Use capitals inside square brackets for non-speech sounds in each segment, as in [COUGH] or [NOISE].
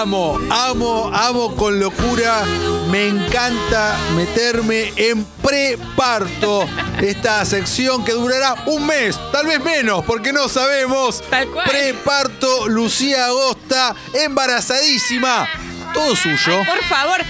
amo, amo, amo con locura. Me encanta meterme en preparto. Esta sección que durará un mes, tal vez menos, porque no sabemos. Tal cual. Preparto, Lucía Agosta, embarazadísima. Todo suyo. Ay, por favor.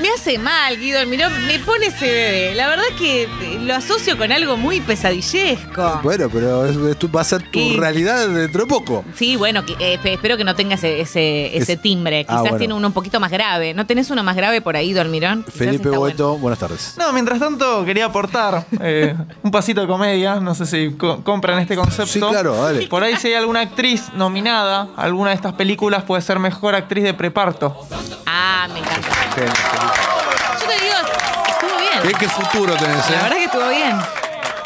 Me hace mal, Guido Almirón. Me pone ese bebé. La verdad que eh, lo asocio con algo muy pesadillesco. Bueno, pero es- esto va a ser tu Y- realidad dentro de poco. Sí, bueno, que- eh, pe- espero que no tenga ese, ese, ese Es- timbre. Ah, Quizás bueno. tiene uno un poquito más grave. ¿No tenés uno más grave por ahí, Almirón? Quizás Felipe Boeto, bueno. buenas tardes. No, mientras tanto quería aportar eh, un pasito de comedia. No sé si co- compran este concepto. Sí, claro, dale. Por ahí si hay alguna actriz nominada a alguna de estas películas puede ser mejor actriz de preparto. Ah, me encanta. Yo te digo, estuvo bien. ¿Qué, qué futuro tenés, La eh? verdad que estuvo bien.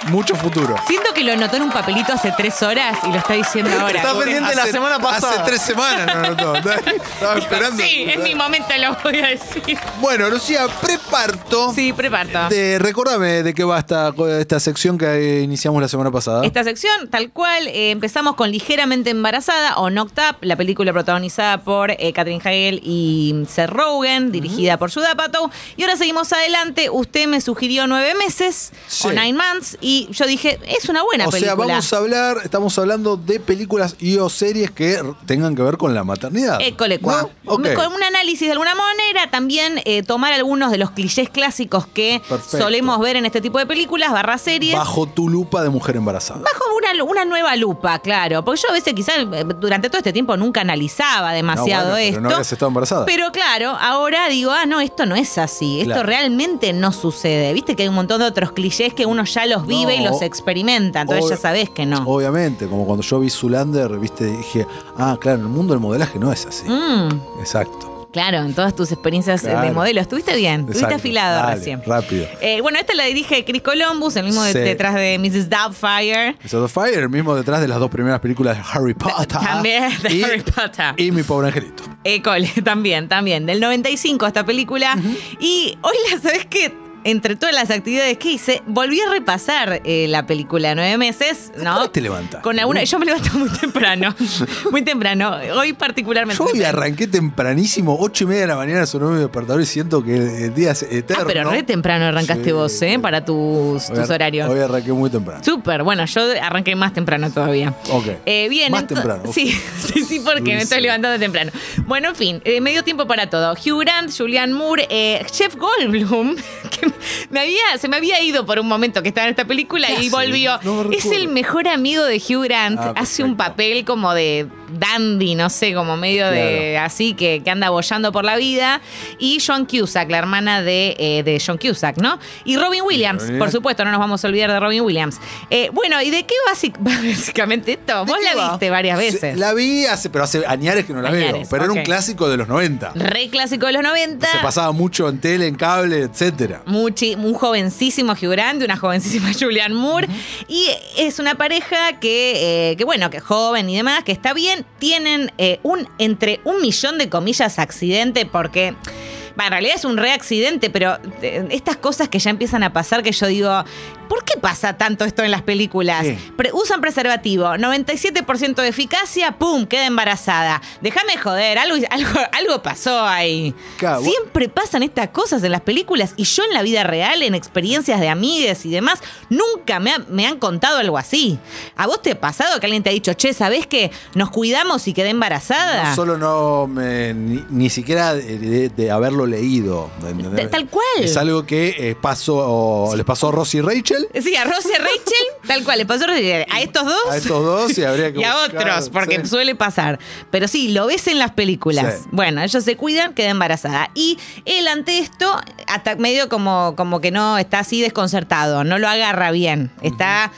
Mucho futuro. Siento que lo anotó en un papelito hace tres horas y lo está diciendo ahora. Está pendiente la semana pasada. Hace tres semanas no notó. [LAUGHS] Estaba esperando. Sí, en mi momento lo voy a decir. Bueno, Lucía, preparto. Sí, preparto. De, recordame de qué va esta, esta sección que iniciamos la semana pasada. Esta sección, tal cual, eh, empezamos con Ligeramente Embarazada o Knocked Up, la película protagonizada por eh, Catherine Hagel y Seth Rogen, dirigida por Judah Apatow. Y ahora seguimos adelante. Usted me sugirió nueve meses Sí. o nine months y yo dije, es una buena o película. sea, vamos a hablar, estamos hablando de películas y o series que tengan que ver con la maternidad. École. ¿No? Con un análisis de alguna manera, también eh, tomar algunos de los clichés clásicos que Perfecto. solemos ver en este tipo de películas, barra series. Bajo tu lupa de mujer embarazada. Bajo una, una nueva lupa, claro. Porque yo a veces quizás eh, durante todo este tiempo nunca analizaba demasiado No, bueno, esto. pero no habías estado embarazada. Pero claro, ahora digo, ah, no, esto no es así. Esto Claro. realmente no sucede. Viste que hay un montón de otros clichés que uno ya los vive y No. los experimenta. Entonces ya sabés que no. Obviamente, como cuando yo vi Zulander, viste, dije, ah, claro, en el mundo del modelaje no es así. Mm, Exacto. claro, en todas tus experiencias eh, de modelo. Estuviste bien, estuviste afilado Dale, recién. Rápido. Eh, bueno, esta la dirige Chris Columbus, el mismo Sí. detrás de Mrs. Doubtfire. Eso de Fire, el mismo detrás de las dos primeras películas de Harry Potter. También de Y- Harry Potter. Y mi pobre angelito. École, [LAUGHS] también, también. Del 95 esta película. Y hoy, la ¿sabes qué? Entre todas las actividades que hice, volví a repasar eh, la película Nueve Meses, ¿no? te levantaste? Con alguna, yo me levanto muy temprano. [LAUGHS] muy temprano. Hoy particularmente. Yo hoy arranqué tempranísimo, ocho y media de la mañana sonó mi despertador y siento que el, día es eterno. Ah, pero re temprano arrancaste Sí. vos, ¿eh? Para tus, tus ar- horarios. Hoy arranqué muy temprano. Súper, bueno, yo arranqué más temprano todavía. Ok. Eh, bien, Más temprano. [LAUGHS] Sí, sí, sí, porque me estoy levantando temprano. Bueno, en fin, eh, me dio tiempo para todo. Hugh Grant, Julianne Moore, eh, Jeff Goldblum, [LAUGHS] que [LAUGHS] me había, se me había ido por un momento que estaba en esta película ¿Qué y volvió. No es el mejor amigo de Hugh Grant. Ah, Hace un papel como de dandy, no sé, como medio de así, que, que anda bollando por la vida. Y John Cusack, la hermana de, eh, de John Cusack, ¿no? Y Robin Williams, por supuesto, no nos vamos a olvidar de Robin Williams. Eh, bueno, ¿y de qué basic- [LAUGHS] básicamente esto? Vos ¿De la va? viste varias veces. La vi hace, pero hace añares que no la veo. Pero era un clásico de los 90. Re clásico de los 90. Se pasaba mucho en tele, en cable, etcétera. Muchi- un jovencísimo Hugh Grant, una jovencísima [LAUGHS] Julianne Moore. Y es una pareja que, eh, que, bueno, que joven y demás, que está bien. Tienen eh, un entre un millón de comillas accidente porque. en realidad es un reaccidente, pero eh, estas cosas que ya empiezan a pasar que yo digo, ¿por qué pasa tanto esto en las películas? Sí. Pre- usan preservativo, 97% de eficacia, ¡pum! queda embarazada. Déjame joder, algo, [LAUGHS] algo, algo pasó ahí. Vos- Siempre pasan estas cosas en las películas y yo en la vida real, en experiencias de amigues y demás, nunca me, ha- me han contado algo así. ¿A vos te ha pasado que alguien te ha dicho, che, ¿sabés que nos cuidamos y quedé embarazada? No solo no me, ni, ni siquiera de, de- de haberlo leído. De- tal cual. Es algo que eh, pasó, o les pasó a Rosy y Rachel. Sí, a Rosy y a Rachel, [LAUGHS] tal cual, le pasó a estos dos. A estos dos y habría que [LAUGHS] y a buscar, otros, porque sí. suele pasar. Pero sí, lo ves en las películas. Sí. Bueno, ellos se cuidan, queda embarazada. Y él ante esto, hasta medio como, como que no está así desconcertado, no lo agarra bien. Está,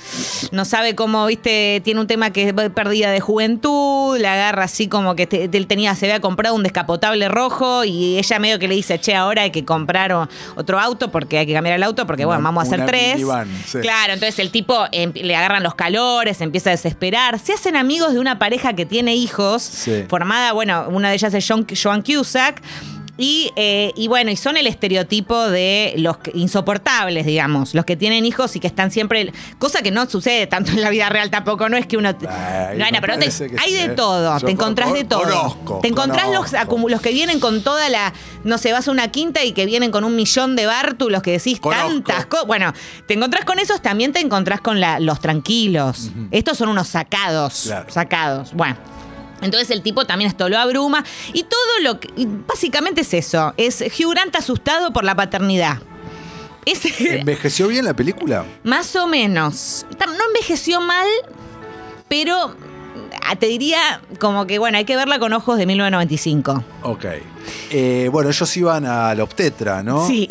no sabe cómo, viste, tiene un tema que es pérdida de juventud, le agarra así como que te- él tenía, se había comprado un descapotable rojo y ella medio que le dice, che, ahora hay que comprar o- otro auto porque hay que cambiar el auto porque, bueno, Una- vamos a hacer tres. minivan, sí. Claro, entonces el tipo le agarran los calores, empieza a desesperar. Se hacen amigos de una pareja que tiene hijos, Sí. formada, bueno, una de ellas es John, Joan Cusack. Y, eh, y bueno, y son el estereotipo de los insoportables, digamos, los que tienen hijos y que están siempre. Cosa que no sucede tanto en la vida real tampoco, no es que uno. Ay, no, no, pero te- hay de ¿eh? todo, Yo te encontrás con- de todo. conozco, te encontrás los, conozco. acumu- los que vienen con toda la. No sé, vas a una quinta y que vienen con un millón de bártulos que decís Conozco. tantas cosas. Bueno, te encontrás con esos, también te encontrás con la- los tranquilos. Estos son unos sacados. Claro. Sacados. Bueno. Entonces el tipo también esto lo abruma. Y todo lo que. Básicamente es eso. Es Hugh Grant asustado por la paternidad. Es, ¿Envejeció bien la película? más o menos. No envejeció mal, pero ah, te diría como que, bueno, hay que verla con ojos de 1995. Ok. Eh, bueno, ellos iban al obstetra, ¿no? Sí.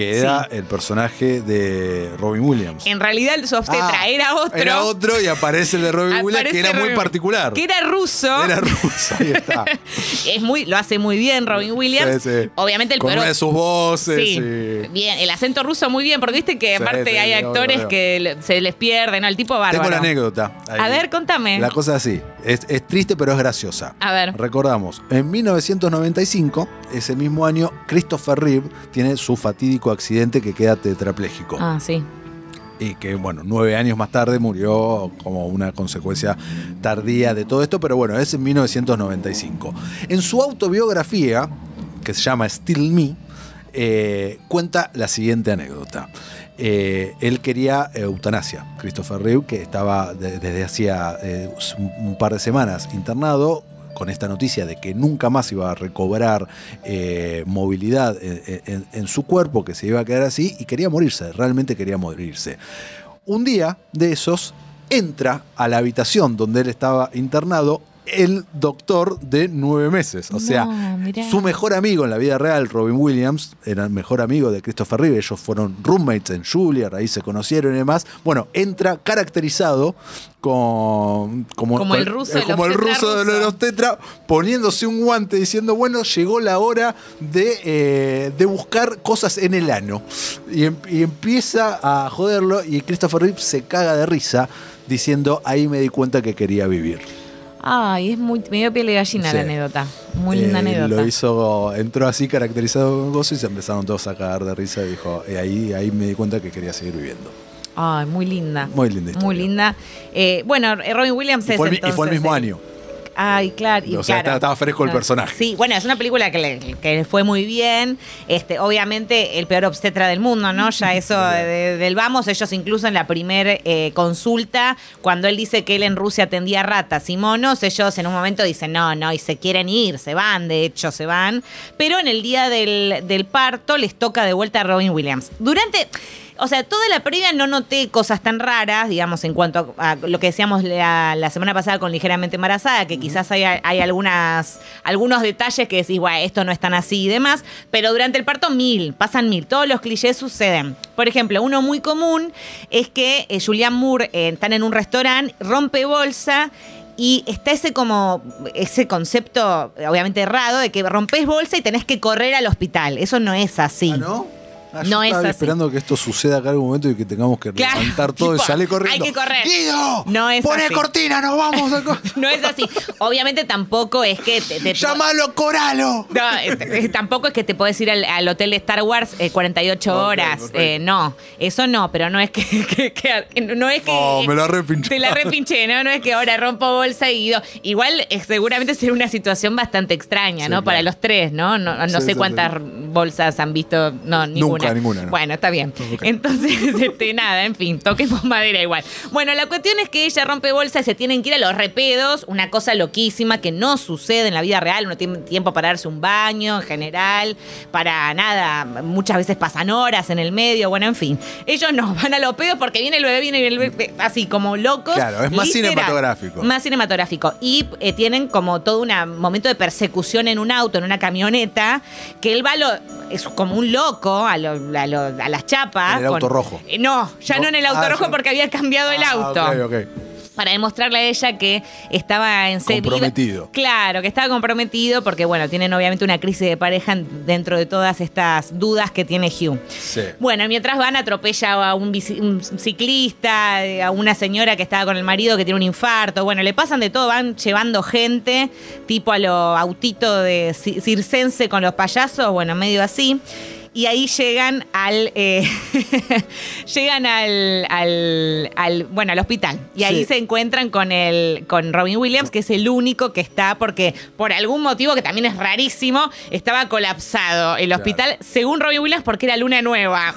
Que era el personaje de Robin Williams. En realidad el obstetra Ah, era otro. Era otro y aparece el de Robin Williams, que era muy particular. Que era ruso. Era ruso, ahí está. [LAUGHS] es muy, lo hace muy bien Robin Williams. Sí, sí. Obviamente el Con una de sus voces. Sí, y- bien, el acento ruso muy bien, porque viste que Sí, aparte sí, hay actores obvio. que se les pierden, ¿no? El tipo bárbaro. Tengo la anécdota. ahí. A ver, contame. La cosa es así. Es, es triste, pero es graciosa. A ver. Recordamos, en 1995, ese mismo año, Christopher Reeve tiene su fatídico accidente que queda tetrapléjico. Ah, sí. Y que, bueno, nueve años más tarde murió como una consecuencia tardía de todo esto, pero bueno, es en 1995. En su autobiografía, que se llama Still Me, eh, cuenta la siguiente anécdota. Eh, él quería eutanasia, Christopher Reeve, que estaba de- desde hacía eh, un, par de semanas internado con esta noticia de que nunca más iba a recobrar eh, movilidad en su cuerpo, que se iba a quedar así, y quería morirse, realmente quería morirse. Un día de esos entra a la habitación donde él estaba internado el doctor de nueve meses. O sea, No, su mejor amigo en la vida real, Robin Williams, era el mejor amigo de Christopher Reeve. Ellos fueron roommates en Juilliard, ahí se conocieron y demás. Bueno, entra caracterizado con, como, Como el ruso eh, como el ruso de los tetra, poniéndose un guante diciendo, bueno, llegó la hora de, eh, de buscar cosas en el ano. Y, em- y empieza a joderlo y Christopher Reeve se caga de risa diciendo, ahí me di cuenta que quería vivir. Ay, es muy. Me dio piel de gallina Sí. la anécdota. Muy linda Eh, anécdota. Lo hizo, entró así caracterizado con gozo y se empezaron todos a cagar de risa y dijo, "Eh, ahí, ahí me di cuenta que quería seguir viviendo. Ay, muy linda. Muy linda historia. Muy linda. Eh, bueno, Robin Williams Y es fue, el, mi- y entonces, fue el mismo eh, año. Ay, claro. y O sea, claro. estaba- fresco el personaje. Sí, bueno, es una película que le, que le fue muy bien. Este, obviamente, el peor obstetra del mundo, ¿no? Ya [LAUGHS] eso de- del vamos, ellos incluso en la primer eh, consulta, cuando él dice que él en Rusia atendía ratas y monos, ellos en un momento dicen, no, no, y se quieren ir, se van, de hecho, se van. Pero en el día del, del parto les toca de vuelta a Robin Williams. Durante. O sea, toda la previa no noté cosas tan raras, digamos, en cuanto a, a lo que decíamos la, la semana pasada con Ligeramente Embarazada, que quizás hay, hay algunas, algunos detalles que decís, bueno, esto no es tan así y demás, pero durante el parto mil, pasan mil, todos los clichés suceden. Por ejemplo, uno muy común es que eh, Julianne Moore eh, están en un restaurante, rompe bolsa y está ese como ese concepto obviamente errado de que rompes bolsa y tenés que correr al hospital. Eso no es así. ¿Ah, no? Ah, No yo es estaba así. esperando que esto suceda acá en algún momento y que tengamos que Claro, levantar todo y salir corriendo. hay que correr. ¡Guido! No es ¡Pone así. cortina, nos vamos! a co- [LAUGHS] No es así. Obviamente tampoco es que te, te- ¡Llámalo Coralo! No, eh, eh, tampoco es que te puedes ir al, al hotel de Star Wars eh, 48 Ok, horas. perfecto. Eh, no, eso no, pero no es que, [LAUGHS] que- que- no es que Oh, me la repinché. Te la repinché, ¿no? No es que ahora rompo bolsa y Guido. Igual eh, seguramente será una situación bastante extraña, Sí, ¿no? claro. Para los tres, ¿no? No, no Sí, sé sí, cuántas bolsas han visto. No, ninguna. Ninguna, no. Bueno, está bien. Entonces, [LAUGHS] este, nada, en fin, toquemos madera igual. Bueno, la cuestión es que ella rompe bolsa y se tienen que ir a los repedos, una cosa loquísima que no sucede en la vida real. Uno tiene tiempo para darse un baño en general, para nada. Muchas veces pasan horas en el medio, bueno, en fin. Ellos no, van a los pedos porque viene el bebé, viene el bebé, así como locos. Claro, es más literal. cinematográfico. Más cinematográfico. Y eh, tienen como todo un momento de persecución en un auto, en una camioneta, que él va lo, es como un loco a, lo- a lo- a las chapas. En el auto rojo. Eh, No, ya no, No, en el auto ah, rojo porque había cambiado el Ah, auto. para demostrarle a ella que estaba en se- Comprometido. Claro, que estaba comprometido porque, bueno, tienen obviamente una crisis de pareja en- dentro de todas estas dudas que tiene Hugh. Sí. Bueno, mientras van, atropella a un, bici- un ciclista, eh, a una señora que estaba con el marido que tiene un infarto. Bueno, le pasan de todo, van llevando gente, tipo a lo autito de ci- circense con los payasos, bueno, medio así. Y ahí llegan al. eh, [LAUGHS] llegan al, al, al- Bueno, al hospital. Y ahí Sí. se encuentran con el. con Robin Williams, que es el único que está, porque por algún motivo que también es rarísimo, estaba colapsado el hospital, según Robin Williams, porque era luna nueva.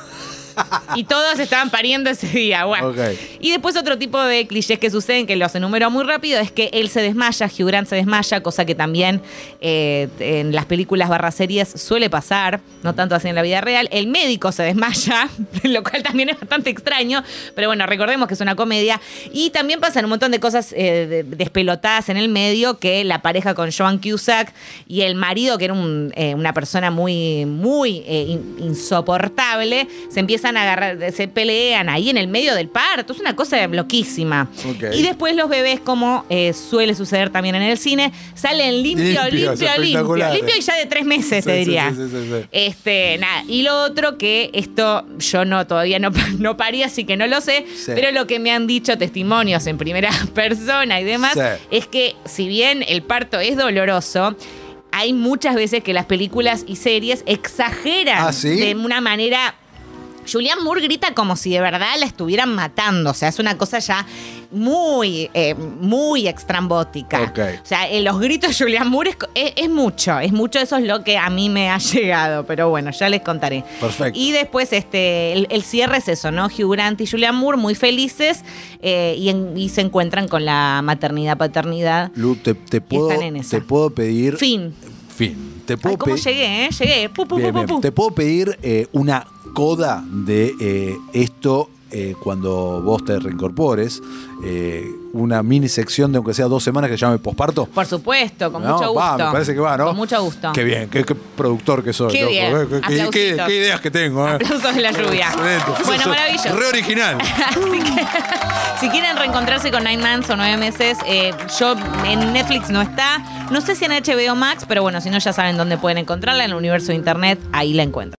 Y todos estaban pariendo ese día. Bueno. Y después otro tipo de clichés que suceden, que los enumero muy rápido, es que él se desmaya, Hugh Grant se desmaya, cosa que también eh, en las películas barra series suele pasar, no tanto así en la vida real. El médico se desmaya, [LAUGHS] lo cual también es bastante extraño, pero bueno, recordemos que es una comedia. Y también pasan un montón de cosas eh, de- despelotadas en el medio, que la pareja con Joan Cusack y el marido, que era un, eh, una persona muy, muy eh, in- insoportable, se empiezan a agarrar, se pelean ahí en el medio del parto. Es una cosa loquísima. Y después los bebés, como eh, suele suceder también en el cine, salen limpio, limpio, limpio. Limpio y ya de tres meses, Sí, te diría. sí, sí, sí, sí. Este, nada. Y lo otro que esto yo no todavía no, [LAUGHS] no parí, así que no lo sé, pero lo que me han dicho testimonios en primera [LAUGHS] persona y demás es que si bien el parto es doloroso, hay muchas veces que las películas y series exageran ¿Ah, sí? de una manera Julian Moore grita como si de verdad la estuvieran matando. O sea, es una cosa ya muy, eh, muy extrambótica. Ok. O sea, eh, los gritos de Julian Moore es, co- es- es mucho. Es mucho, eso es lo que a mí me ha llegado. Pero bueno, ya les contaré. Perfecto. Y después, este, el, el cierre es eso, ¿no? Hugh Grant y Julian Moore muy felices eh, y, en- y se encuentran con la maternidad, paternidad. Lu, te, te puedo, están en te puedo pedir. Fin. Fin. Te puedo Ay, ¿cómo pedir- llegué, eh? Llegué. Pu, pu, Bien, pu, pu, bien. pu. Te puedo pedir eh, una coda de eh, esto eh, cuando vos te reincorpores. eh, una mini sección de aunque sea dos semanas que se llame posparto. Por supuesto, con ¿No? mucho gusto. Va, me parece que va, ¿no? Con mucho gusto. Qué bien, qué, qué productor que soy. Qué bien. qué- qué, Aplausitos. qué ideas que tengo. eh. Aplausos de la lluvia. Excelente. Bueno, maravilloso. Re original. [LAUGHS] Así que, si quieren reencontrarse con Nine Months o nueve meses, yo en Netflix no está. No sé si en HBO Max, pero bueno, si no ya saben dónde pueden encontrarla, en el universo de internet, ahí la encuentran.